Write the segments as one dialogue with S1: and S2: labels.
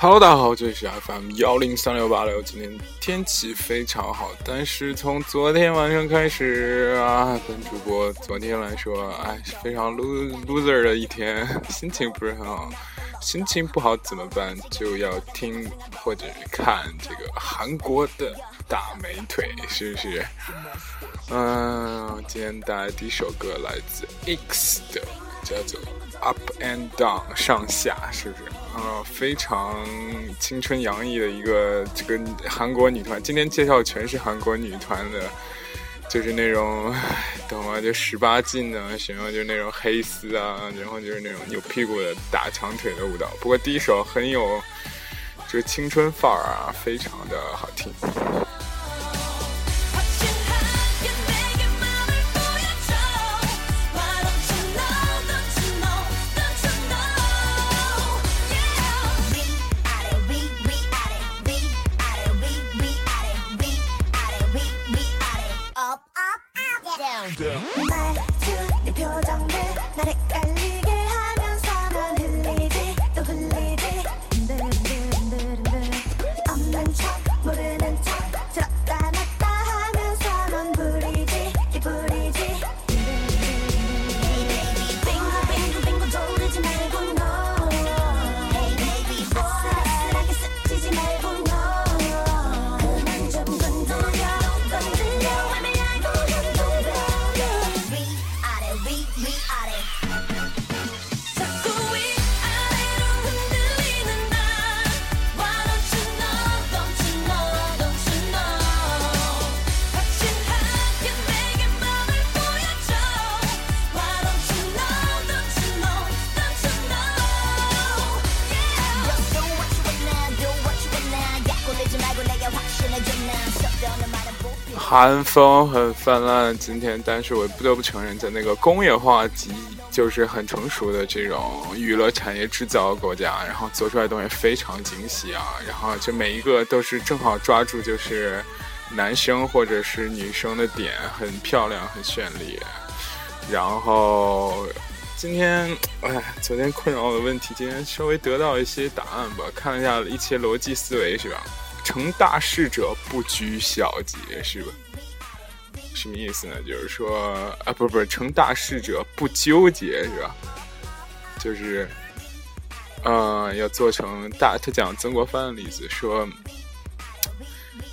S1: Hello，大家好，这里是 FM 幺零三六八六。今天天气非常好，但是从昨天晚上开始啊，本主播昨天来说，哎，非常 loser 的一天，心情不是很好。心情不好怎么办？就要听或者看这个韩国的大美腿，是不是？嗯，今天带来第一首歌来自 X 的，叫做 Up and Down，上下，是不是？啊，非常青春洋溢的一个这个韩国女团，今天介绍全是韩国女团的，就是那种懂吗？就十八禁的，什么就是那种黑丝啊，然后就是那种扭屁股的打长腿的舞蹈。不过第一首很有这个青春范儿啊，非常的好听。down. 말투 내 표정 寒风很泛滥，今天，但是我不得不承认，在那个工业化及就是很成熟的这种娱乐产业制造国家，然后做出来的东西非常精细啊，然后就每一个都是正好抓住就是男生或者是女生的点，很漂亮，很绚丽。然后今天，哎，昨天困扰我的问题，今天稍微得到一些答案吧，看了一下一些逻辑思维，是吧？成大事者不拘小节，是吧？什么意思呢？就是说啊，不不，成大事者不纠结，是吧？就是，呃，要做成大。他讲曾国藩的例子，说，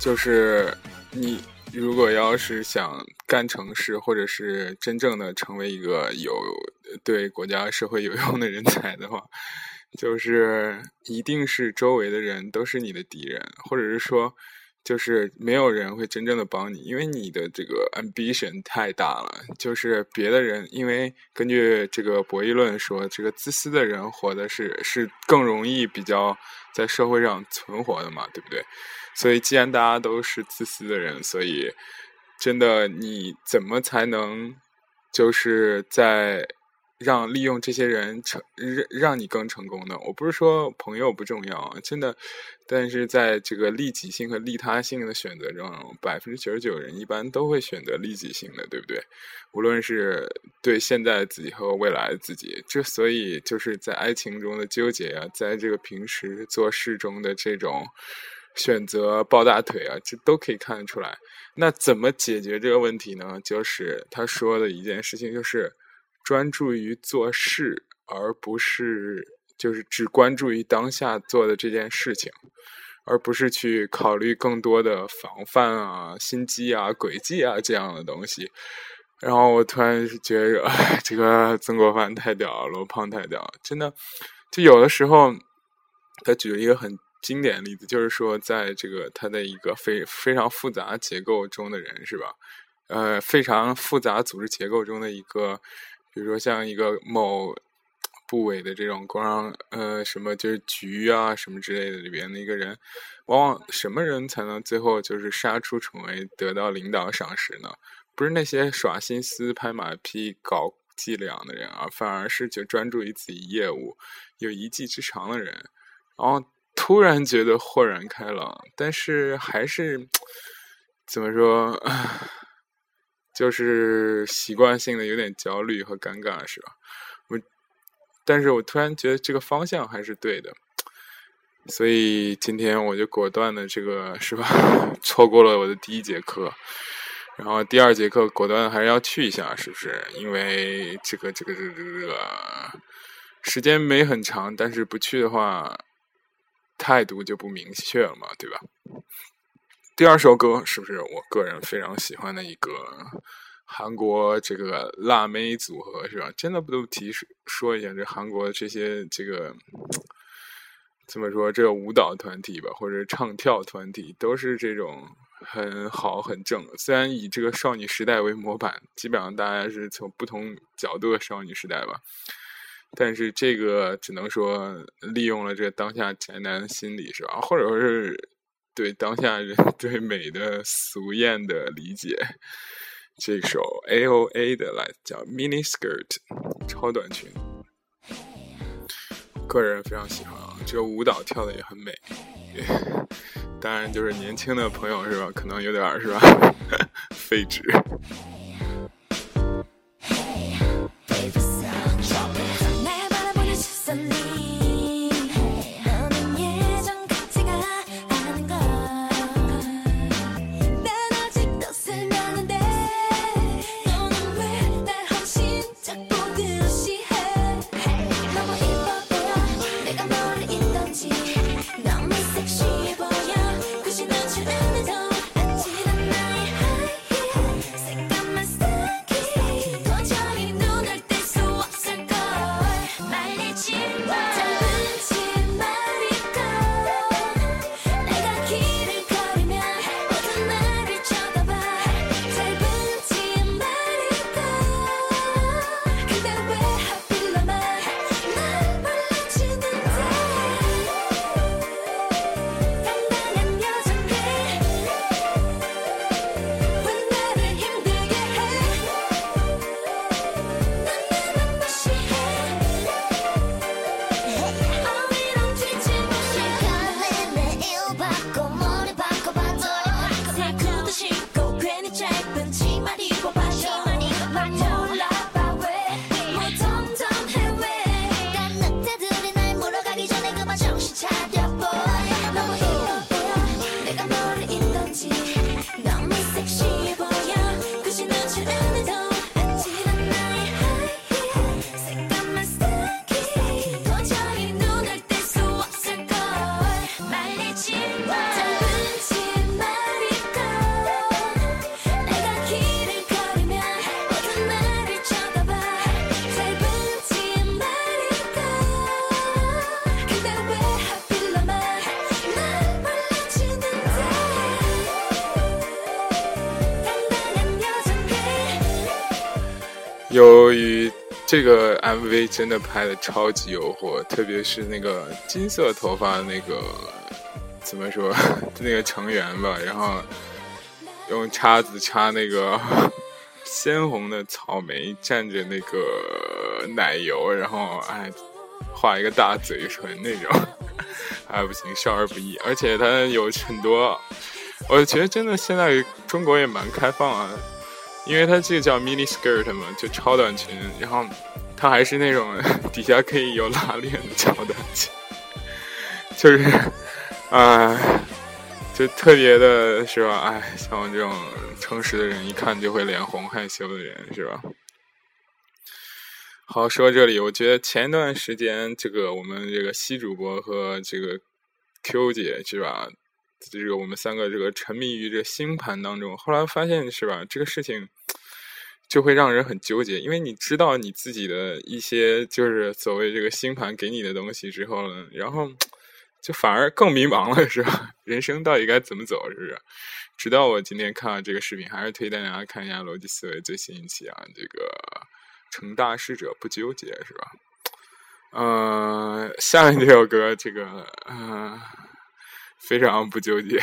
S1: 就是你如果要是想干成事，或者是真正的成为一个有对国家社会有用的人才的话。就是一定是周围的人都是你的敌人，或者是说，就是没有人会真正的帮你，因为你的这个 ambition 太大了。就是别的人，因为根据这个博弈论说，这个自私的人活的是是更容易比较在社会上存活的嘛，对不对？所以既然大家都是自私的人，所以真的你怎么才能就是在。让利用这些人成让让你更成功的，我不是说朋友不重要，真的，但是在这个利己性和利他性的选择中，百分之九十九人一般都会选择利己性的，对不对？无论是对现在自己和未来自己，这所以就是在爱情中的纠结啊，在这个平时做事中的这种选择抱大腿啊，这都可以看得出来。那怎么解决这个问题呢？就是他说的一件事情，就是。专注于做事，而不是就是只关注于当下做的这件事情，而不是去考虑更多的防范啊、心机啊、诡计啊这样的东西。然后我突然觉得，这个曾国藩太屌了，罗胖太屌了，真的。就有的时候，他举了一个很经典的例子，就是说，在这个他的一个非非常复杂结构中的人，是吧？呃，非常复杂组织结构中的一个。比如说像一个某部委的这种光呃什么就是局啊什么之类的里边的一个人，往往什么人才能最后就是杀出重围得到领导赏识呢？不是那些耍心思拍马屁搞伎俩的人啊，反而是就专注于自己业务有一技之长的人。然后突然觉得豁然开朗，但是还是怎么说？就是习惯性的有点焦虑和尴尬，是吧？我，但是我突然觉得这个方向还是对的。所以今天我就果断的这个是吧，错过了我的第一节课，然后第二节课果断还是要去一下，是不是？因为这个这个这个这个时间没很长，但是不去的话，态度就不明确了嘛，对吧？第二首歌是不是我个人非常喜欢的一个韩国这个辣妹组合是吧？真的不都提说一下这韩国这些这个。怎么说？这个舞蹈团体吧，或者唱跳团体，都是这种很好、很正。虽然以这个少女时代为模板，基本上大家是从不同角度的少女时代吧，但是这个只能说利用了这个当下宅男心理，是吧？或者说是对当下人 对美的俗艳的理解。这首 A O A 的来叫 Mini Skirt，超短裙。个人非常喜欢啊，这个舞蹈跳的也很美。当然，就是年轻的朋友是吧？可能有点是吧？废纸。由于这个 MV 真的拍的超级诱惑，特别是那个金色头发的那个怎么说那个成员吧，然后用叉子插那个鲜红的草莓蘸着那个奶油，然后哎画一个大嘴唇那种，哎不行，少儿不宜。而且他有很多，我觉得真的现在中国也蛮开放啊。因为它这个叫 mini skirt 嘛，就超短裙，然后它还是那种 底下可以有拉链的超短裙，就是，啊，就特别的是吧？哎，像我这种诚实的人，一看就会脸红害羞的人，是吧？好，说到这里，我觉得前一段时间这个我们这个西主播和这个 Q 姐是吧？这个我们三个这个沉迷于这个星盘当中，后来发现是吧？这个事情。就会让人很纠结，因为你知道你自己的一些就是所谓这个星盘给你的东西之后呢，然后就反而更迷茫了，是吧？人生到底该怎么走，是不是？直到我今天看了这个视频，还是推荐大家看一下逻辑思维最新一期啊，这个成大事者不纠结，是吧？呃，下面这首歌，这个嗯，非常不纠结，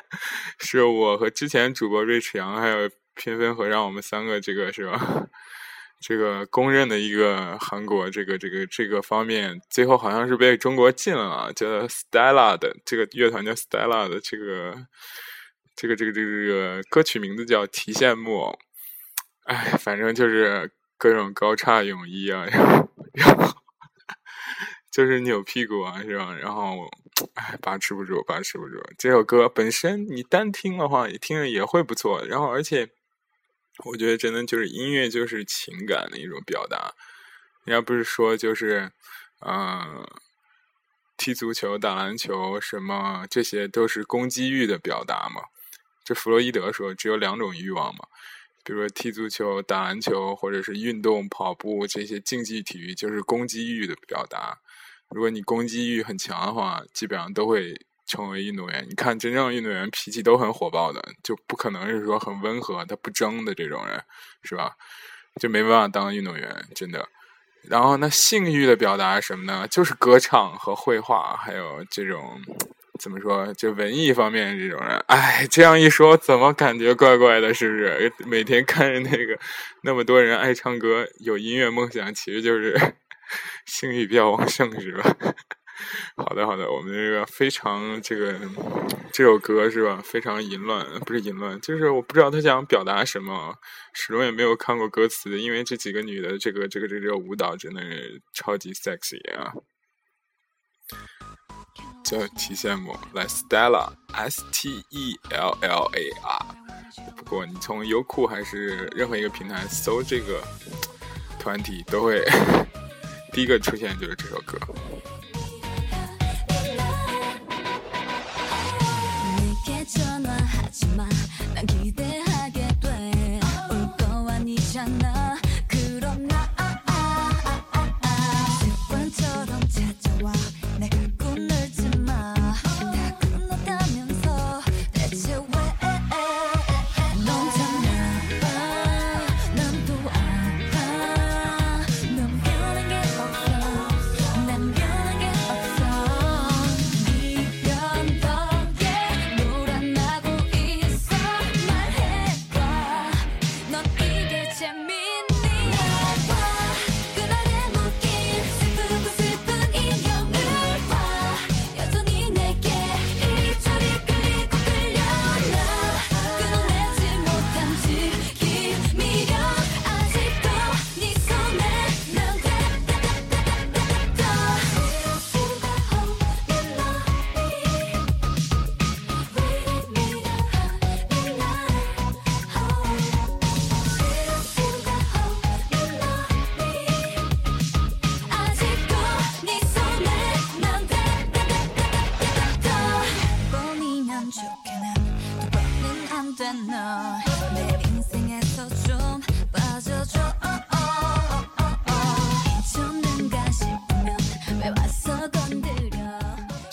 S1: 是我和之前主播瑞驰阳还有。偏分和让我们三个这个是吧？这个公认的一个韩国这个这个这个方面，最后好像是被中国禁了！叫 Stella 的这个乐团叫 Stella 的这个这个这个这个这个歌曲名字叫《提线木偶》。哎，反正就是各种高叉泳衣啊，然后然后就是扭屁股啊，是吧？然后哎，把持不住，把持不住。这首歌本身你单听的话，你听着也会不错。然后，而且我觉得真的就是音乐就是情感的一种表达。人家不是说就是，嗯，踢足球、打篮球什么，这些都是攻击欲的表达嘛？这弗洛伊德说，只有两种欲望嘛。比如说踢足球、打篮球，或者是运动、跑步这些竞技体育，就是攻击欲的表达。如果你攻击欲很强的话，基本上都会成为运动员。你看，真正运动员脾气都很火爆的，就不可能是说很温和、他不争的这种人，是吧？就没办法当运动员，真的。然后，那性欲的表达什么呢？就是歌唱和绘画，还有这种。怎么说？就文艺方面这种人，哎，这样一说，怎么感觉怪怪的？是不是？每天看着那个那么多人爱唱歌，有音乐梦想，其实就是性欲比较旺盛，是吧？好的，好的，我们这个非常这个这首歌是吧？非常淫乱，不是淫乱，就是我不知道他想表达什么，始终也没有看过歌词，因为这几个女的这个这个这个舞蹈真的是超级 sexy 啊！叫提羡慕，来 Stella，S T E L L A R。不过你从优酷还是任何一个平台搜这个团体，都会第一个出现的就是这首歌。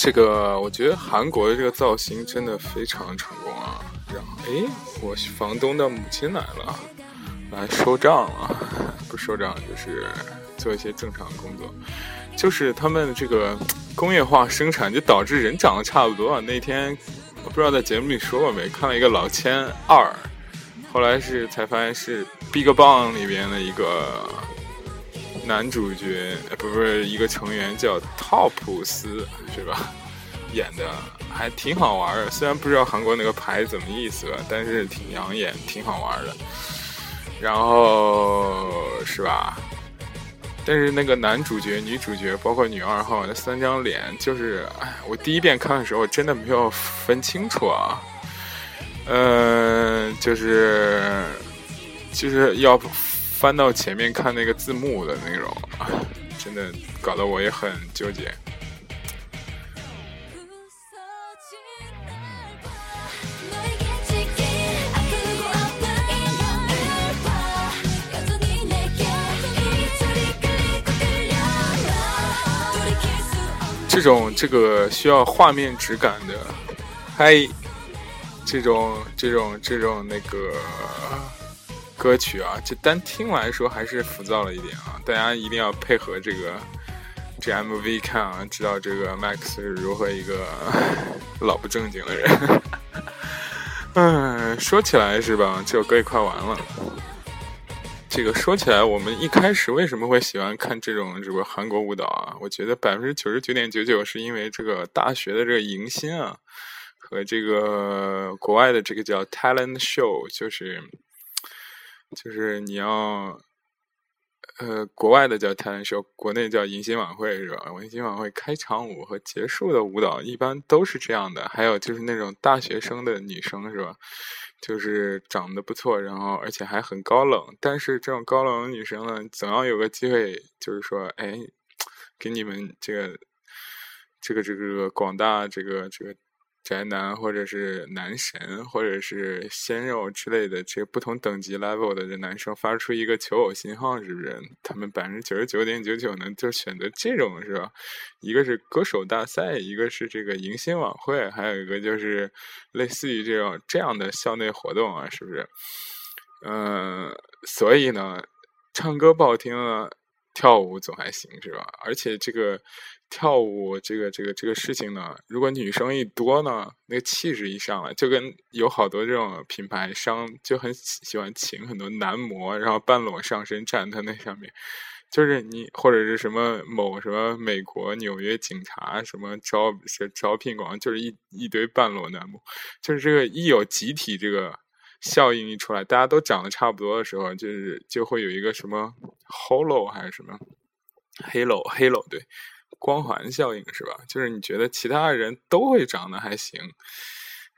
S1: 这个我觉得韩国的这个造型真的非常成功啊！然后，哎，我房东的母亲来了，来收账了，不收账就是做一些正常工作。就是他们这个工业化生产，就导致人长得差不多。那天我不知道在节目里说过没，看了一个老千二，后来是才发现是 Big Bang 里边的一个男主角，不是一个成员叫汤普斯，是吧？演的还挺好玩的，虽然不知道韩国那个牌怎么意思吧，但是挺养眼，挺好玩的。然后是吧？但是那个男主角、女主角，包括女二号那三张脸，就是哎，我第一遍看的时候真的没有分清楚啊。嗯，就是就是要翻到前面看那个字幕的那种，真的搞得我也很纠结。这种这个需要画面质感的，嗨，这种这种这种那个歌曲啊，这单听来说还是浮躁了一点啊！大家一定要配合这个这 MV 看啊，知道这个 Max 是如何一个 老不正经的人。嗯，说起来是吧？这首歌也快完了。这个说起来，我们一开始为什么会喜欢看这种这个韩国舞蹈啊？我觉得百分之九十九点九九是因为这个大学的这个迎新啊，和这个国外的这个叫 talent show，就是就是你要呃，国外的叫 talent show，国内叫迎新晚会是吧？迎新晚会开场舞和结束的舞蹈一般都是这样的。还有就是那种大学生的女生是吧？就是长得不错，然后而且还很高冷。但是这种高冷的女生呢，总要有个机会，就是说，哎，给你们这个这个这个广大这个这个。宅男或者是男神或者是鲜肉之类的这不同等级 level 的这男生发出一个求偶信号，是不是？他们百分之九十九点九九呢，就选择这种是吧？一个是歌手大赛，一个是这个迎新晚会，还有一个就是类似于这种这样的校内活动啊，是不是？嗯，所以呢，唱歌不好听啊。跳舞总还行是吧？而且这个跳舞这个这个这个事情呢，如果女生一多呢，那个气质一上来，就跟有好多这种品牌商就很喜欢请很多男模，然后半裸上身站在那上面，就是你或者是什么某什么美国纽约警察什么招招聘广告，就是一一堆半裸男模，就是这个一有集体这个。效应一出来，大家都长得差不多的时候，就是就会有一个什么 hollow 还是什么 halo halo 对光环效应是吧？就是你觉得其他人都会长得还行，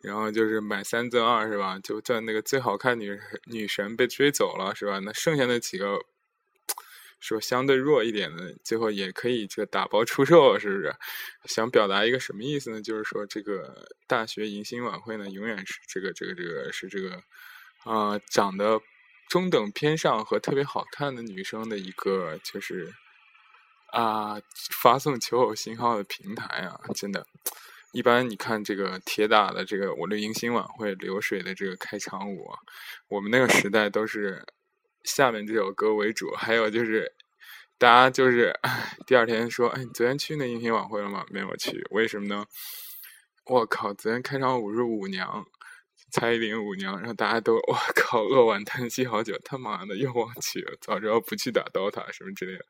S1: 然后就是买三赠二是吧？就在那个最好看女女神被追走了是吧？那剩下那几个。说相对弱一点的，最后也可以这个打包出售，是不是？想表达一个什么意思呢？就是说，这个大学迎新晚会呢，永远是这个这个这个是这个啊，长得中等偏上和特别好看的女生的一个就是啊，发送求偶信号的平台啊！真的，一般你看这个铁打的这个我的迎新晚会流水的这个开场舞，我们那个时代都是。下面这首歌为主，还有就是，大家就是 第二天说：“哎，你昨天去那音频晚会了吗？”没有去，为什么呢？我靠，昨天开场舞是舞娘，蔡依林舞娘，然后大家都 我靠，扼腕叹息好久，他妈的又忘记了，早知道不去打 DOTA 什么之类的。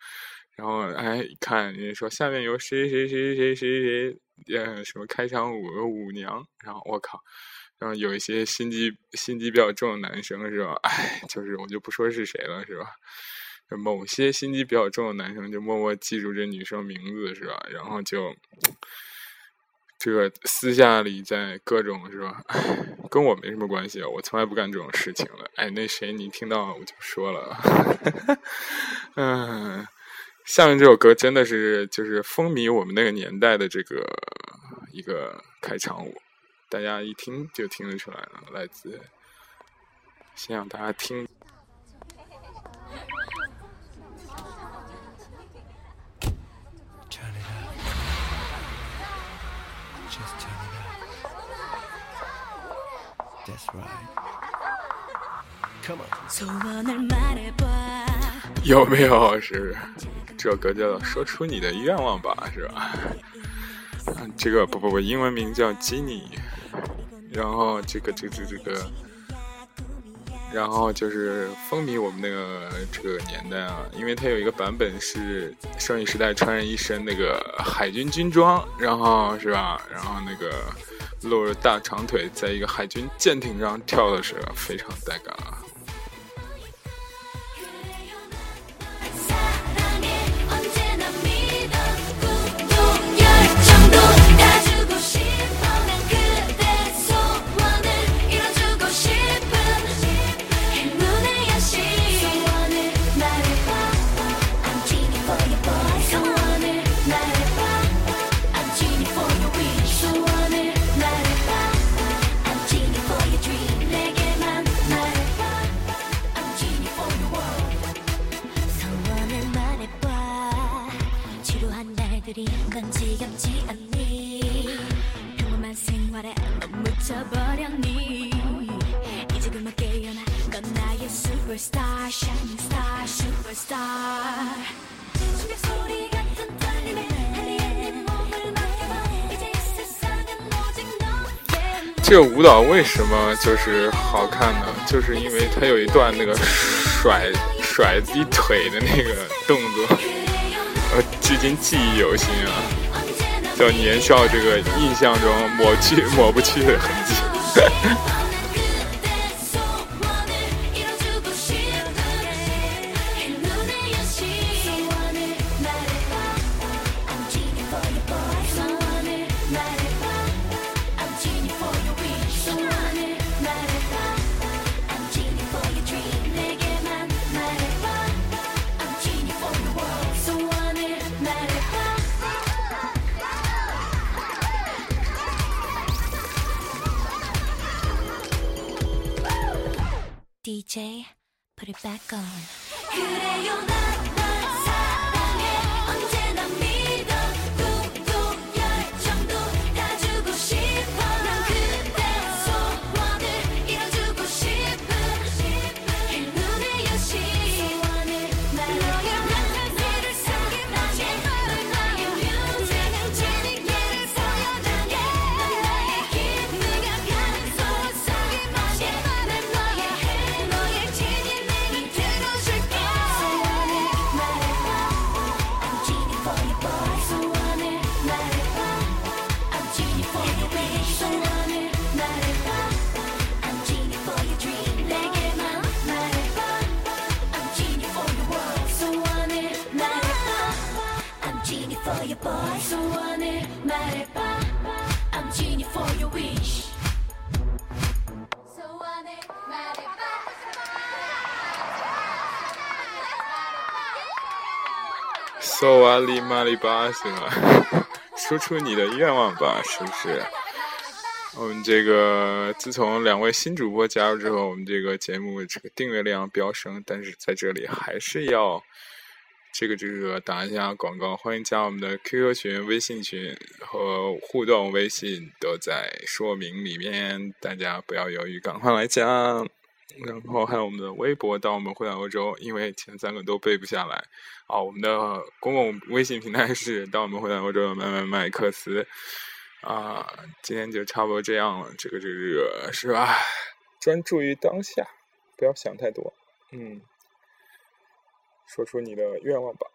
S1: 然后哎，看人家说下面有谁谁谁谁谁谁谁，呃，什么开场舞舞娘，然后我靠。然后有一些心机心机比较重的男生是吧？哎，就是我就不说是谁了是吧？某些心机比较重的男生就默默记住这女生名字是吧？然后就这个私下里在各种是吧？跟我没什么关系啊，我从来不干这种事情了。哎，那谁你听到我就说了。嗯，下面这首歌真的是就是风靡我们那个年代的这个一个开场舞。大家一听就听得出来了，来自先让大家听。有没有？是这首歌叫做《说出你的愿望吧》是吧？这个不不不，英文名叫《基尼》。然后这个这个这个，然后就是风靡我们那个这个年代啊，因为它有一个版本是少女时代穿着一身那个海军军装，然后是吧？然后那个露着大长腿，在一个海军舰艇上跳的时候，非常带感这个舞蹈为什么就是好看呢？就是因为它有一段那个甩甩自己腿的那个动作，呃，至今记忆犹新啊，叫年少这个印象中抹去抹不去的痕迹。
S2: Put it back on
S1: 里玛里巴是吗？说出你的愿望吧，是不是？我们这个自从两位新主播加入之后，我们这个节目这个订阅量飙升，但是在这里还是要这个这个打一下广告，欢迎加我们的 QQ 群、微信群和互动微信都在说明里面，大家不要犹豫，赶快来加。然后还有我们的微博，到我们回到欧洲，因为前三个都背不下来。啊，我们的公共微信平台是到我们回到欧洲的麦麦麦克斯。啊，今天就差不多这样了。这个这个是吧？专注于当下，不要想太多。嗯，说出你的愿望吧。